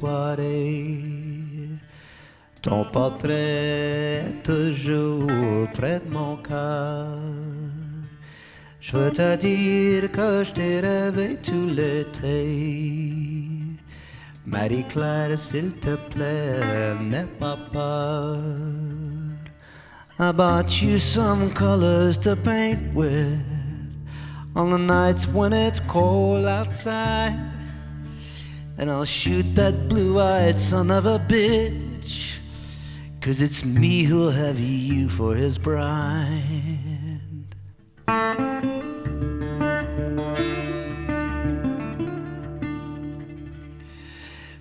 Soirée. Ton portrait toujours près de mon cœur. Je veux te dire que je t'ai rêvé tout l'été. Marie-Claire, s'il te plaît, n'aie pas peur. I bought you some colors to paint with on the nights when it's cold outside. And I'll shoot that blue eyed son of a bitch. Cause it's me who'll have you for his bride.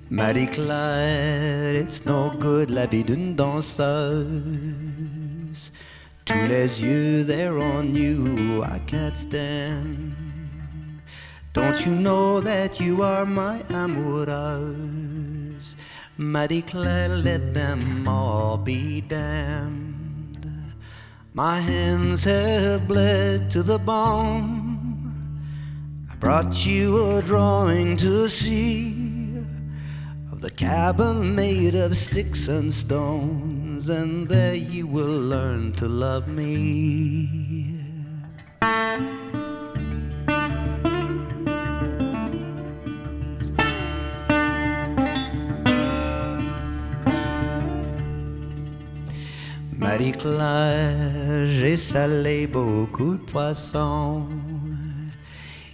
Marie-Claire, it's no good la vie d'une danseuse. Tous les yeux, they're on you, I can't stand. Don't you know that you are my amoureuse? Marie-Claire, let them all be damned. My hands have bled to the bone. I brought you a drawing to see of the cabin made of sticks and stones, and there you will learn to love me. J'ai salé beaucoup de poissons.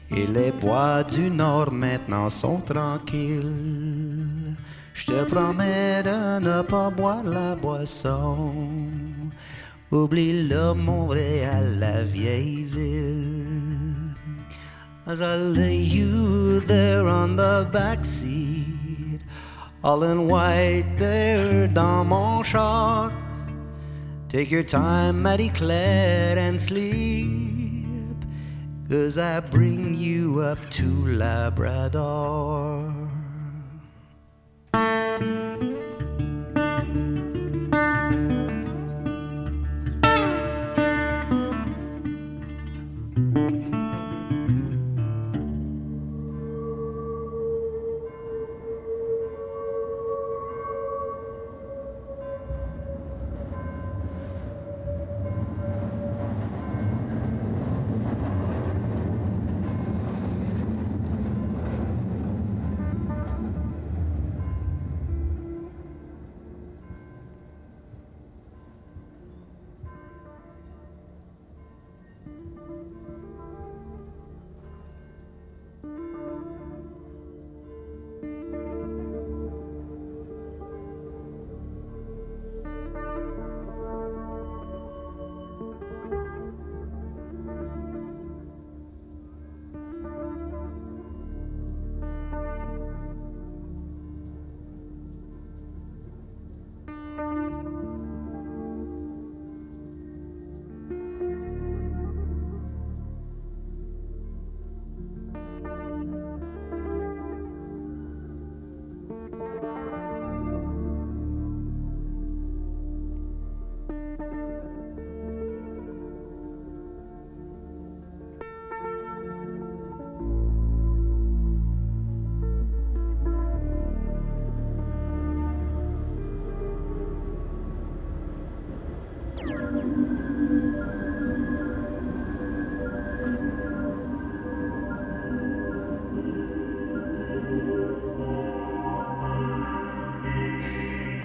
Et les bois du nord maintenant sont tranquilles. Je te promets de ne pas boire la boisson. Oublie le Montréal, la vieille ville. As I lay you there on the back seat, all in white there dans mon char. Take your time, Marie Claire, and sleep. Cause I bring you up to Labrador.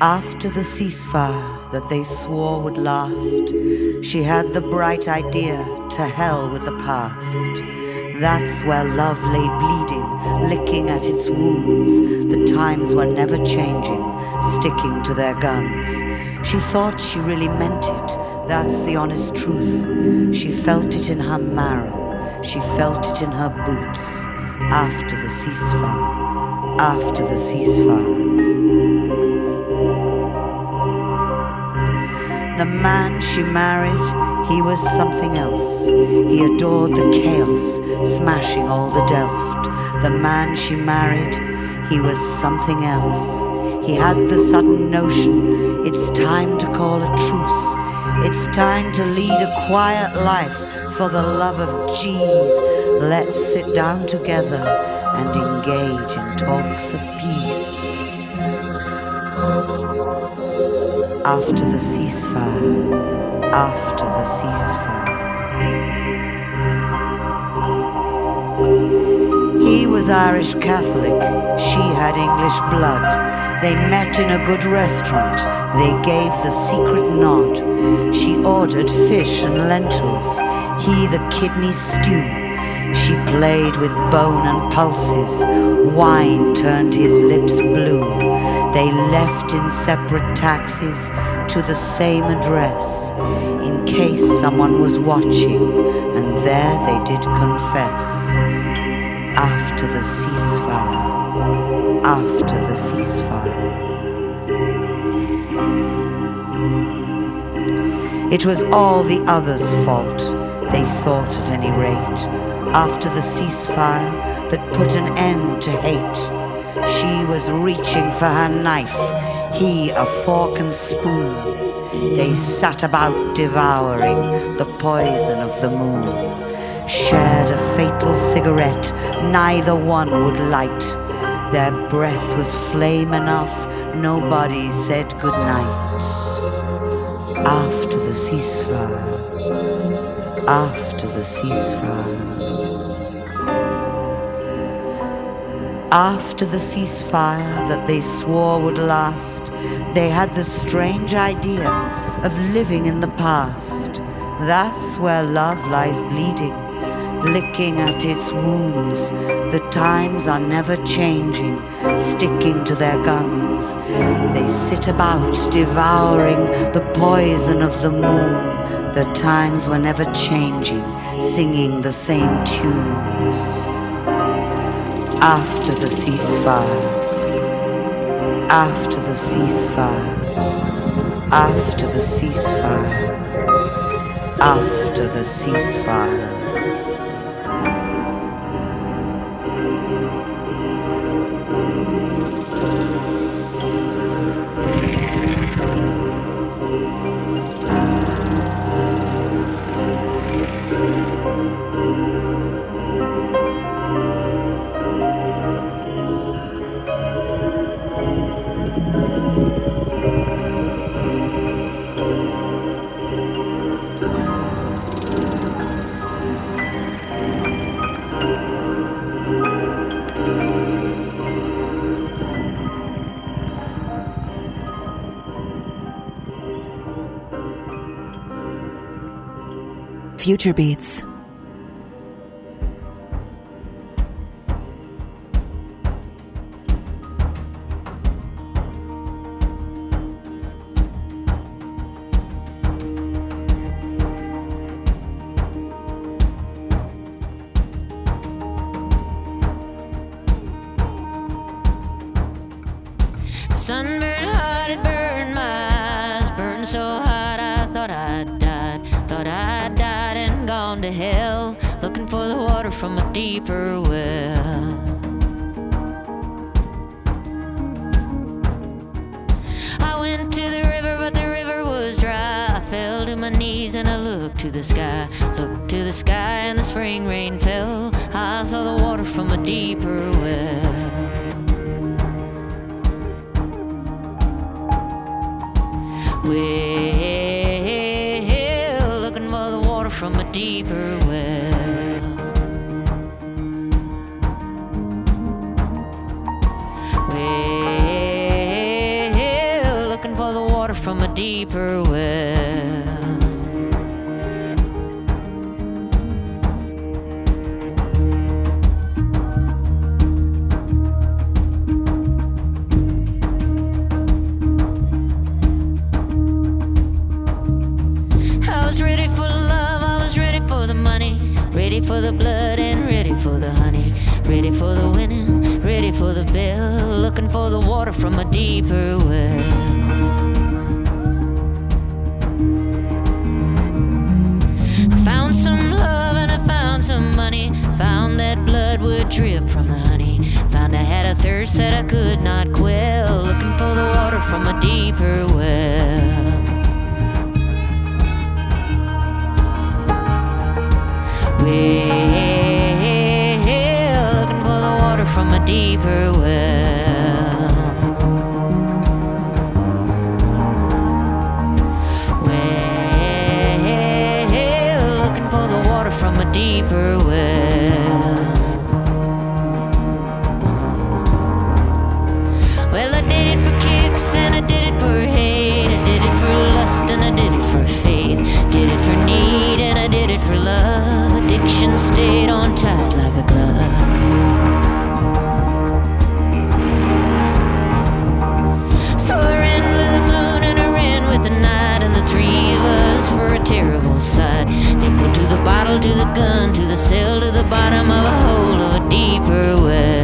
After the ceasefire that they swore would last, she had the bright idea to hell with the past. That's where love lay bleeding, licking at its wounds. The times were never changing, sticking to their guns. She thought she really meant it, that's the honest truth. She felt it in her marrow, she felt it in her boots. After the ceasefire, after the ceasefire. The man she married, he was something else. He adored the chaos, smashing all the Delft. The man she married, he was something else. He had the sudden notion it's time to call a truce. It's time to lead a quiet life for the love of G's. Let's sit down together and engage in talks of peace after the ceasefire, after the ceasefire. He was Irish Catholic, she had English blood. They met in a good restaurant, they gave the secret nod. She ordered fish and lentils, he the kidney stew. She played with bone and pulses, wine turned his lips blue. They left in separate taxis to the same address in case someone was watching, and there they did confess. After the ceasefire, after the ceasefire. It was all the others' fault, they thought at any rate, after the ceasefire that put an end to hate she was reaching for her knife, he a fork and spoon. They sat about devouring the poison of the moon. Shared a fatal cigarette, neither one would light. Their breath was flame enough, nobody said goodnight. After the ceasefire, after the ceasefire. After the ceasefire that they swore would last, they had the strange idea of living in the past. That's where love lies bleeding, licking at its wounds. The times are never changing, sticking to their guns. They sit about devouring the poison of the moon. The times were never changing, singing the same tunes after the ceasefire, after the ceasefire, after the ceasefire, after the ceasefire. Future Beats. water from a deeper well. Ready for the blood and ready for the honey. Ready for the winning, ready for the bill. Looking for the water from a deeper well. Drip from the honey, found I had a thirst that I could not quell, looking for the water from a deeper well. Well, looking for the water from a deeper well. Well, looking for the water from a deeper well. Addiction stayed on tight like a glove. So I ran with the moon and I ran with the night, and the three of us were a terrible sight. They pulled to the bottle, to the gun, to the cell, to the bottom of a hole of a deeper well.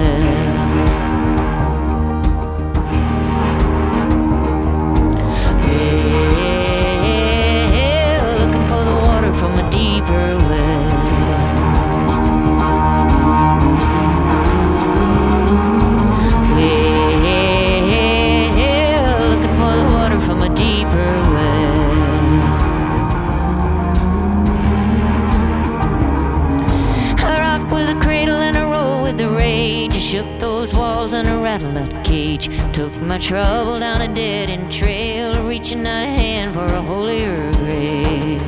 My trouble down a dead end trail, reaching out a hand for a holier grail.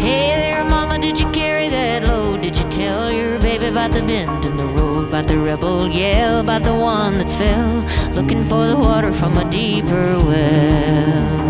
Hey there, mama, did you carry that load? Did you tell your baby about the bend in the road? About the rebel yell, about the one that fell, looking for the water from a deeper. Well,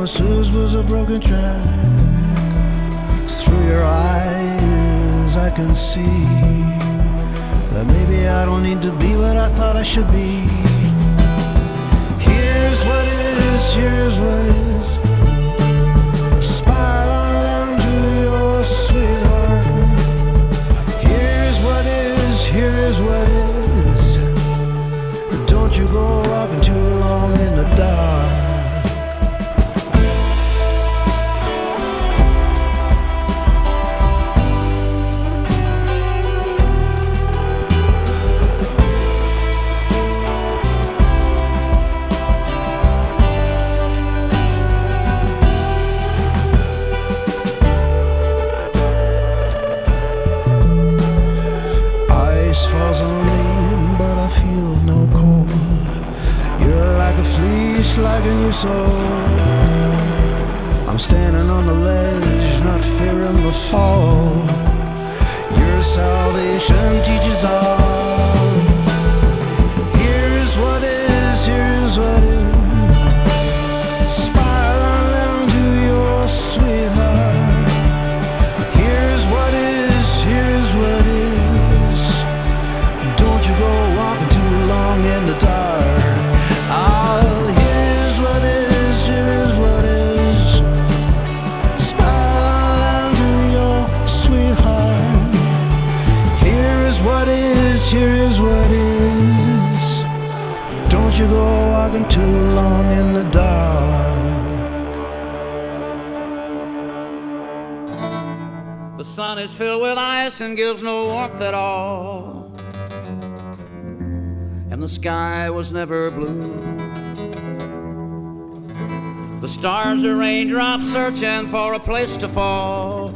promises was a broken track. Through your eyes, I can see that maybe I don't need to be what I thought I should be. Here's what is, here's what is. On down to your sweetheart. Here's what is, here is what is. Don't you go walking too long in the dark. New soul. I'm standing on the ledge, not fearing the fall. Your salvation teaches all. The sun is filled with ice and gives no warmth at all. And the sky was never blue. The stars are raindrops searching for a place to fall.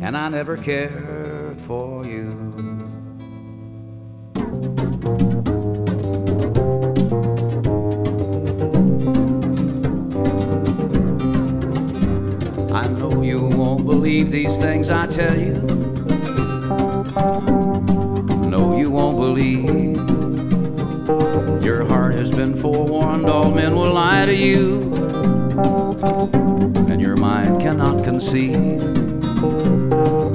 And I never cared for you. Believe these things I tell you. No, you won't believe. Your heart has been forewarned, all men will lie to you. And your mind cannot conceive.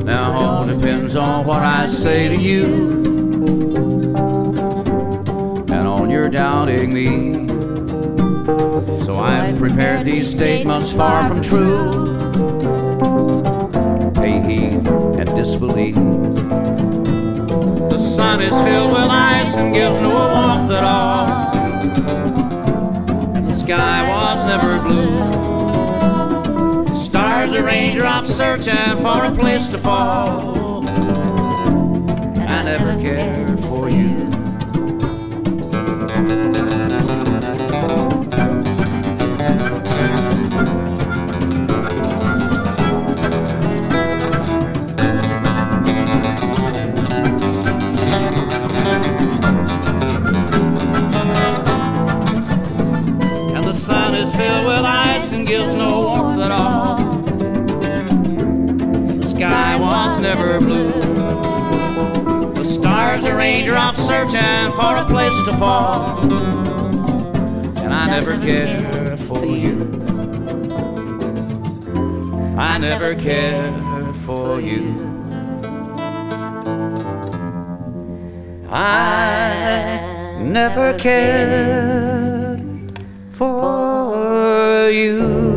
Now, all depends on what I say to you. And on your doubting me. So I've prepared these statements far from true. And disbelieve. The sun is filled with ice and gives no warmth at all. The sky was never blue. The stars are raindrops searching for a place to fall. I never cared blue. The stars are raindrops searching for a place to fall. And I never cared for you. I never cared for you. I never cared for you.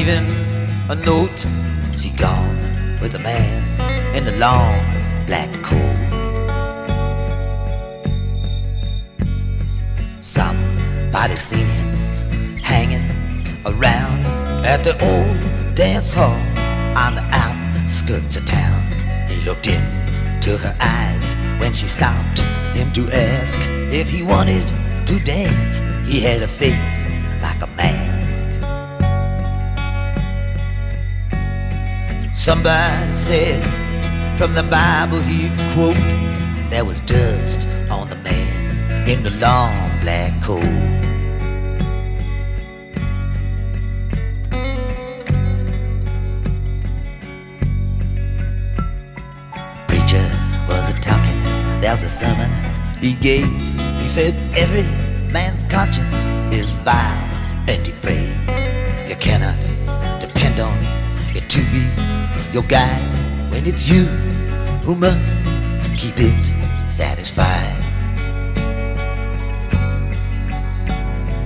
Even a note. She gone with the man in the long black coat. Somebody seen him hanging around at the old dance hall on the outskirts of town. He looked into her eyes when she stopped him to ask if he wanted to dance. He had a face like a mask. Somebody said from the Bible he'd quote, there was dust on the man in the long black coat. Preacher was a talking, there's a sermon he gave. He said, Every man's conscience is vile and depraved. You cannot depend depend on it to be your guide when it's you who must keep it satisfied.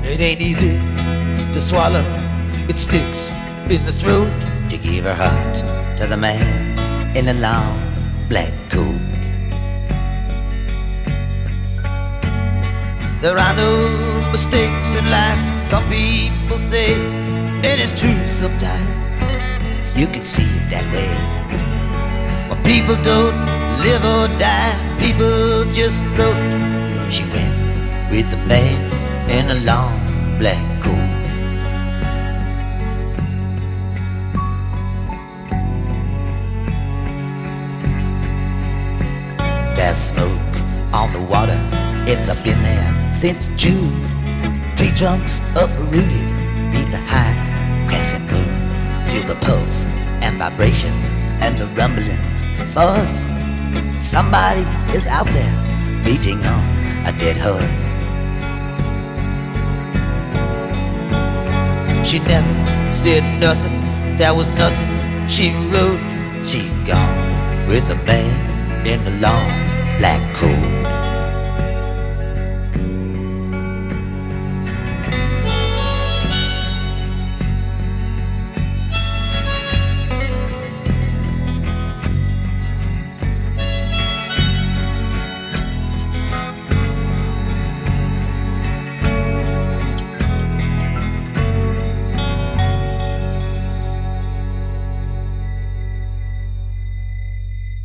It ain't easy to swallow, it sticks in the throat to give her heart to the man in a long black coat. There are no mistakes in life, some people say, and it's true sometimes. You can see it that way. But people don't live or die, people just float. She went with a man in a long black coat. There's smoke on the water, it's up in there since June. Tree trunks uprooted neath the high the pulse and vibration and the rumbling fuss. Somebody is out there beating on a dead horse. She never said nothing, there was nothing she wrote. She gone with a man in a long black coat.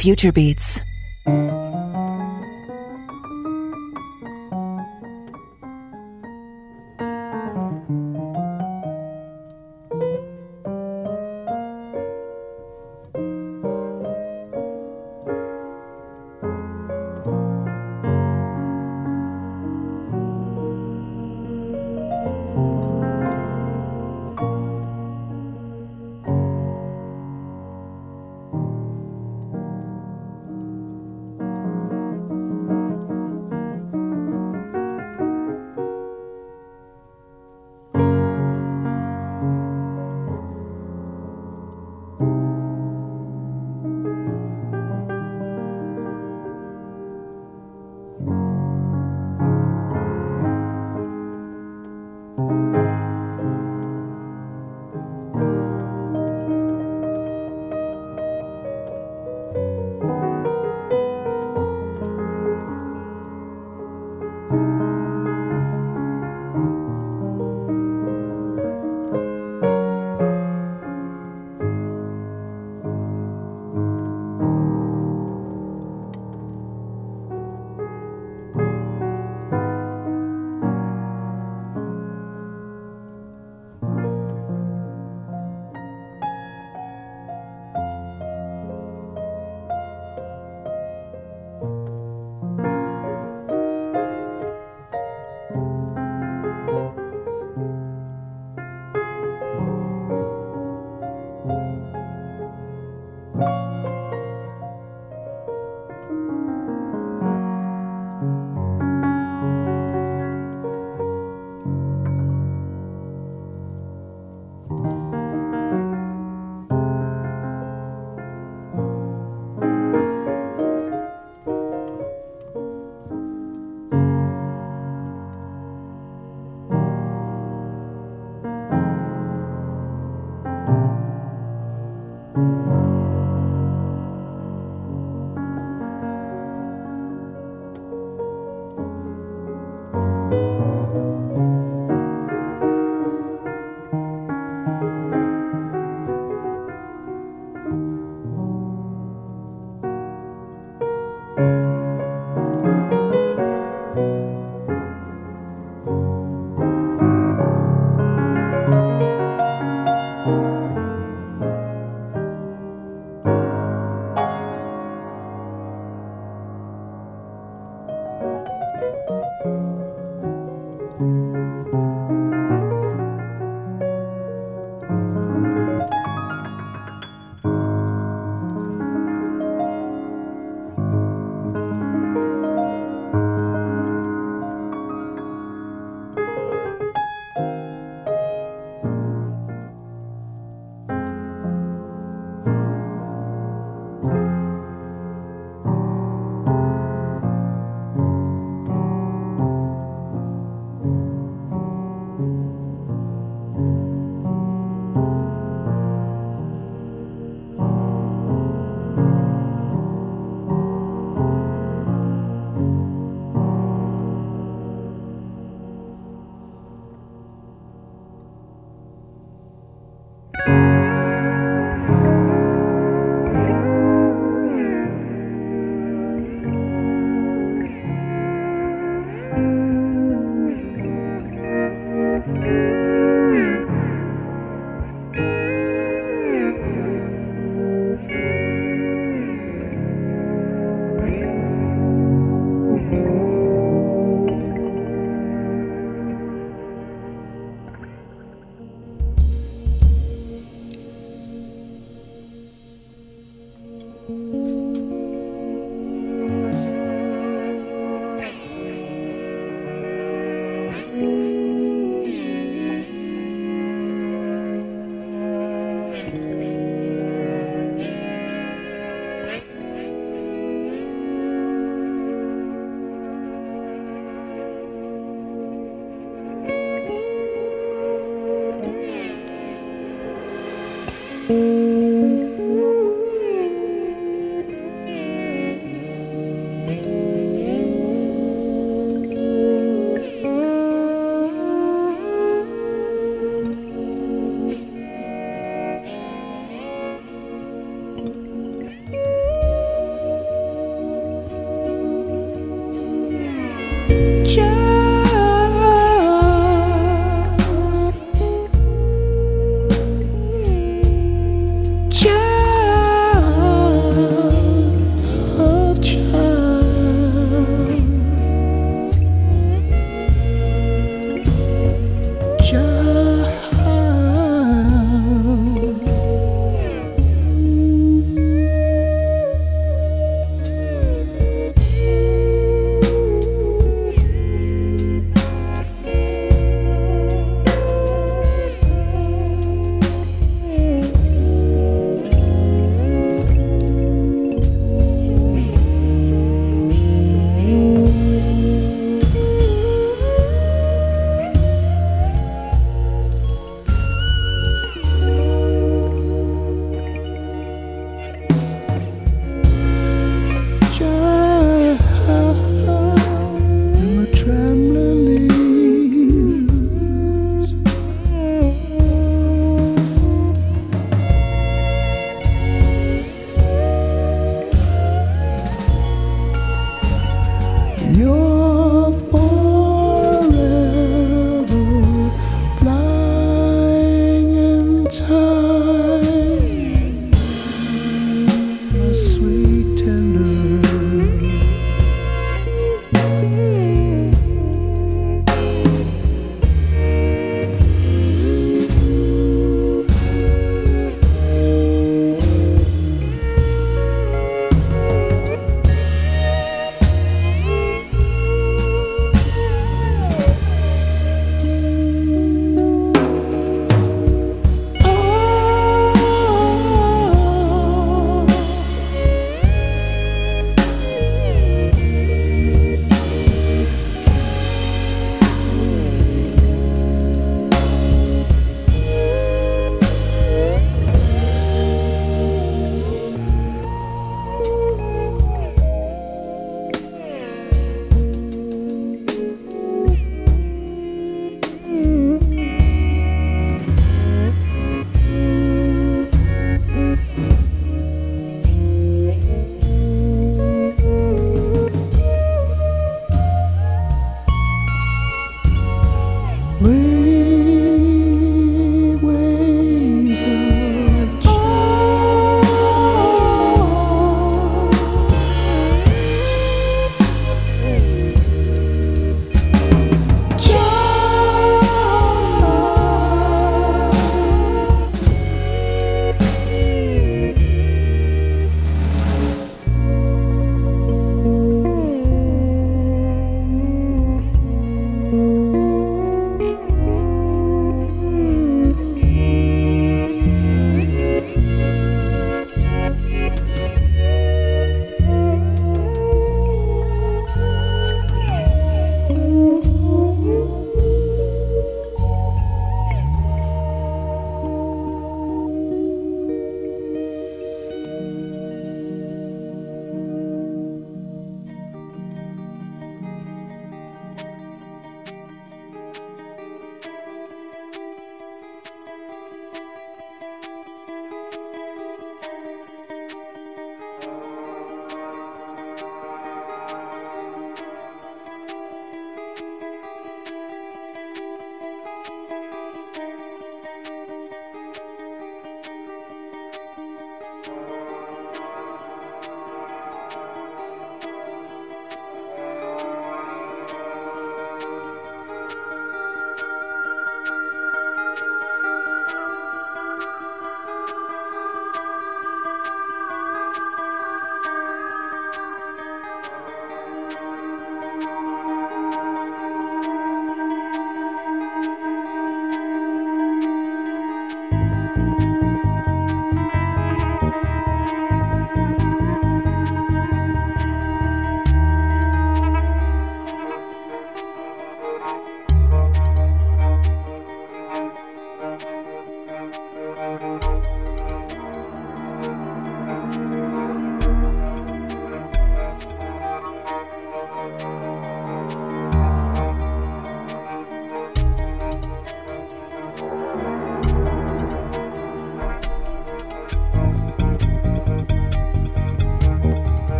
Future Beats.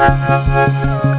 I'll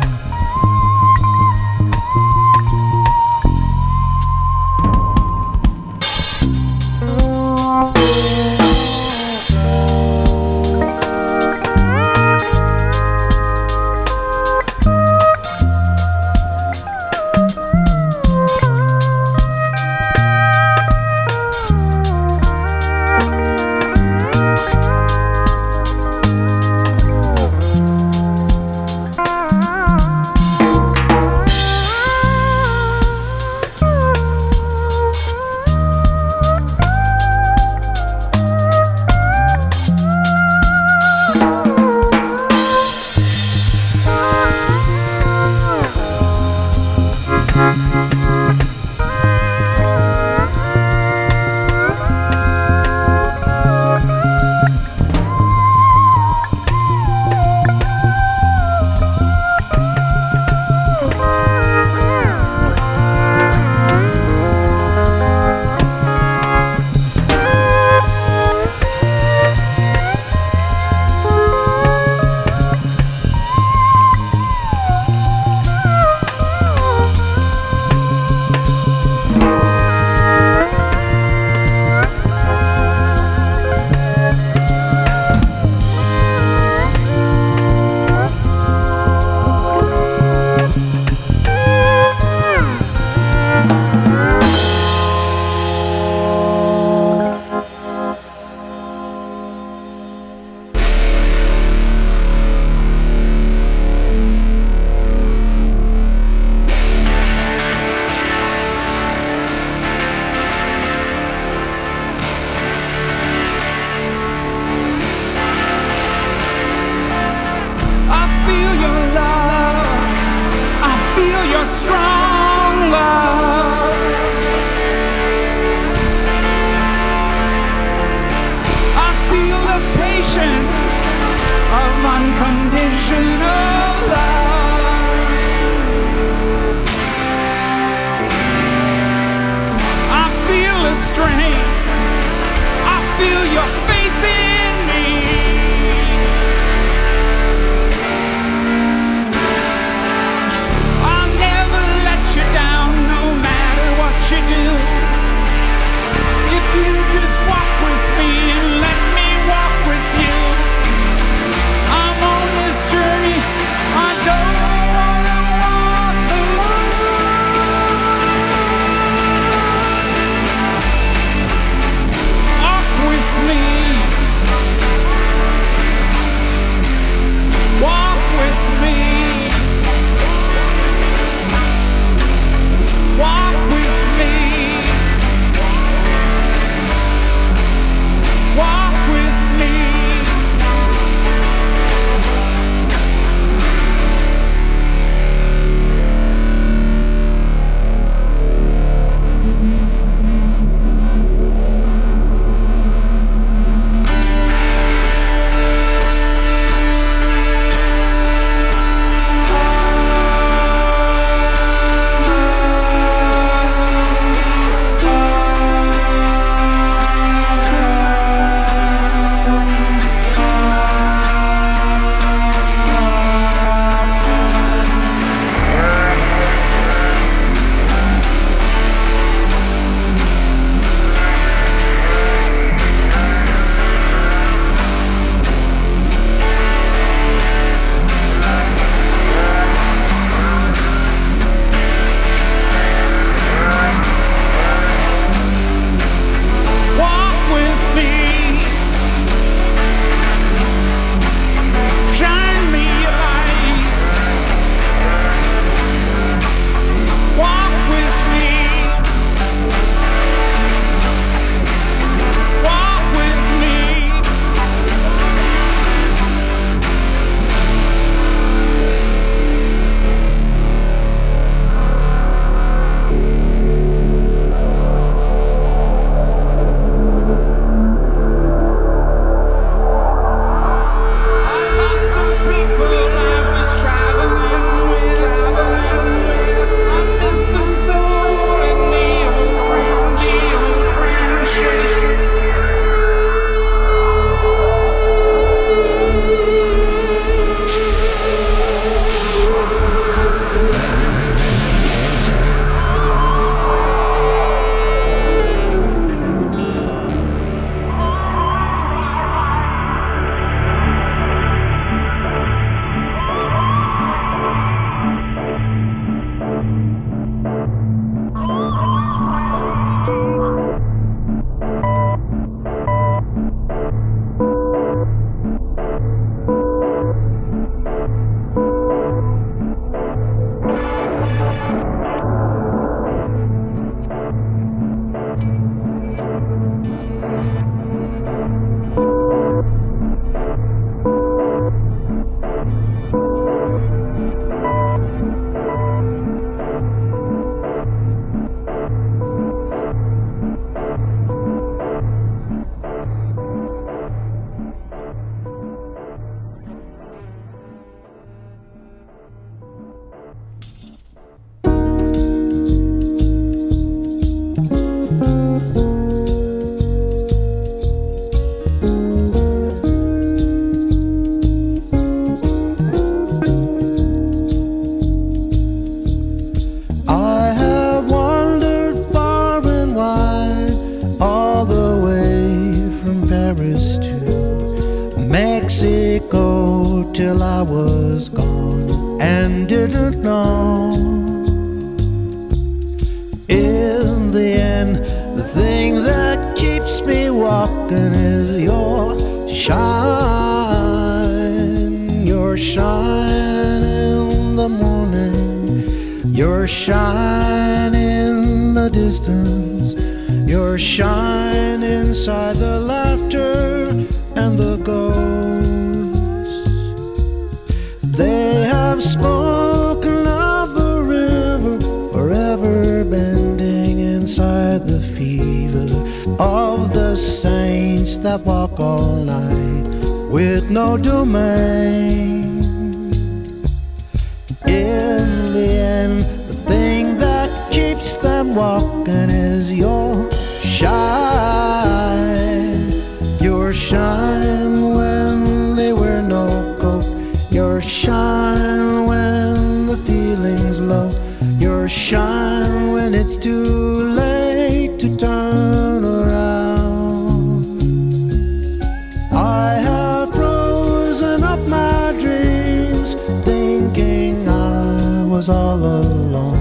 all alone,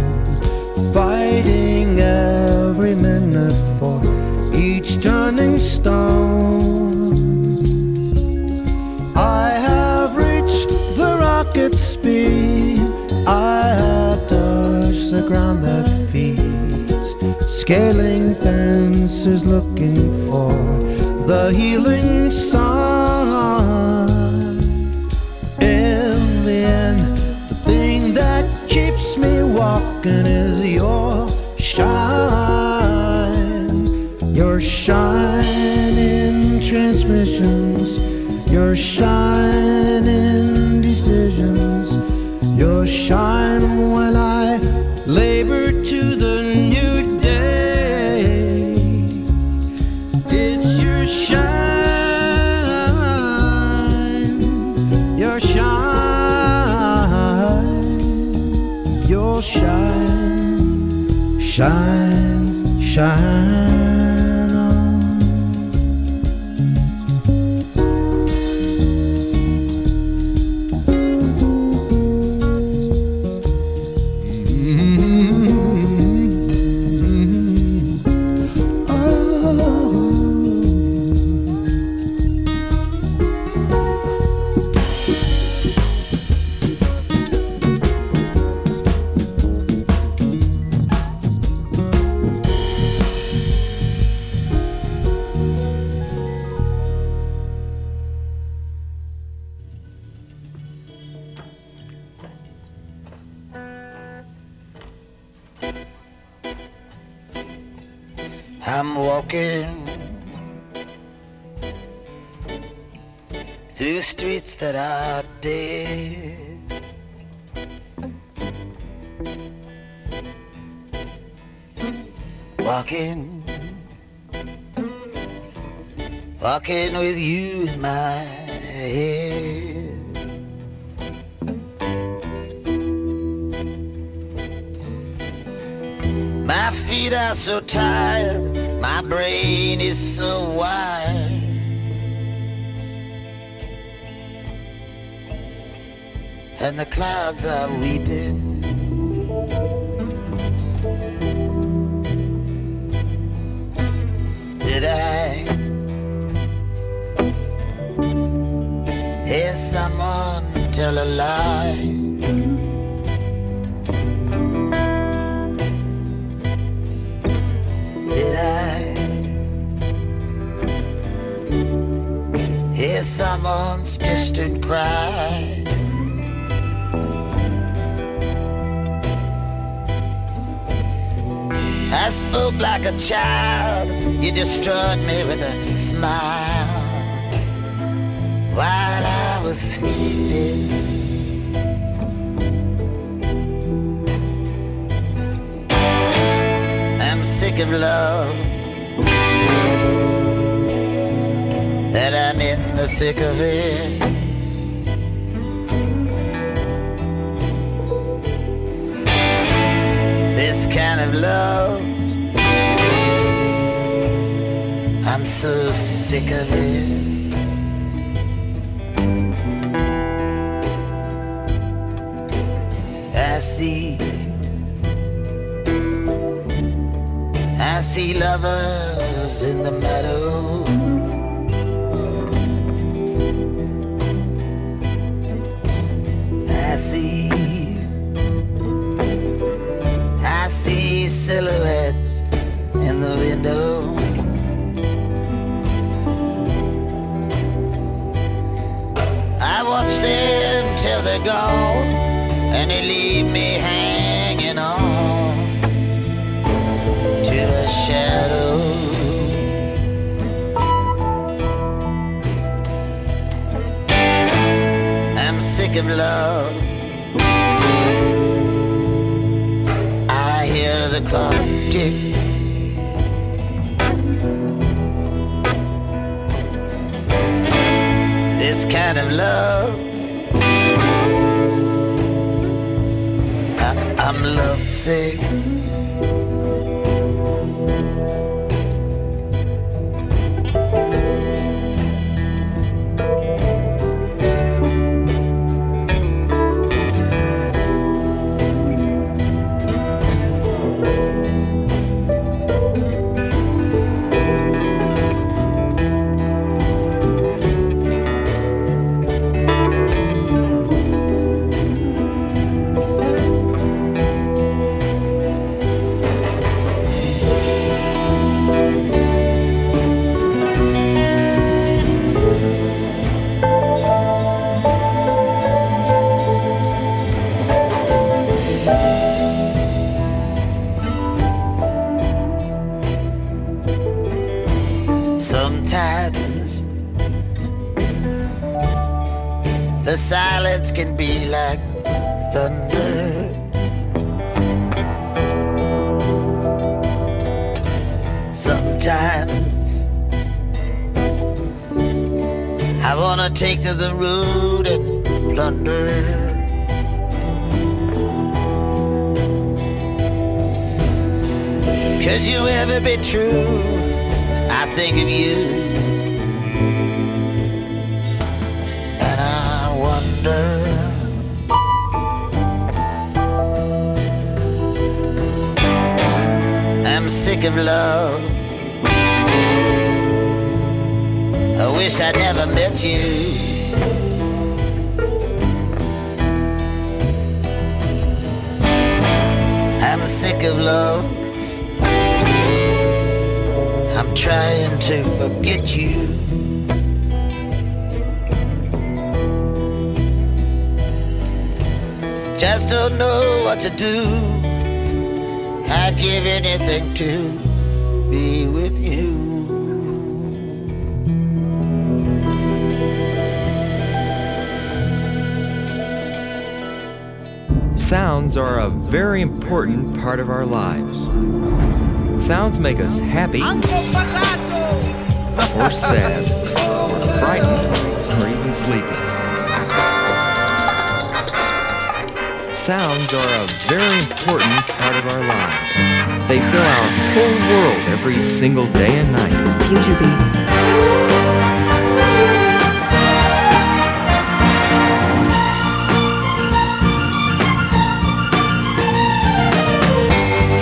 fighting every minute for each turning stone. I have reached the rocket speed. I have touched the ground that feeds, scaling fences, looking for the healing sun. Walking is your shine. Your shine in transmissions, your shine through streets that are dead. Walking, walking with you in my head. My feet are so tired, my brain is so wired. And the clouds are weeping. Did I hear someone tell a lie? Did I hear someone's distant cry? I spoke like a child, you destroyed me with a smile while I was sleeping. I'm sick of love. That I'm in the thick of it. This kind of love. So sick of it. I see. I see lovers in the meadow. I see. I see silhouettes in the window. I watch them till they're gone, and they leave me hanging on to a shadow. I'm sick of love. I hear the clock tick. Kind of love. I, I'm lovesick. The silence can be like thunder. Sometimes I wanna take to the road and plunder. Could you ever be true? I think of you. Of love. I wish I never met you. I'm sick of love. I'm trying to forget you. Just don't know what to do. I'd give anything to be with you. Sounds are a very important part of our lives. Sounds make us happy, or sad, or frightened, or even sleepy. Sounds are a very important part of our lives. They fill our whole world every single day and night. Future Beats.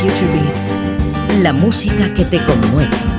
Future Beats. La música que te conmueve.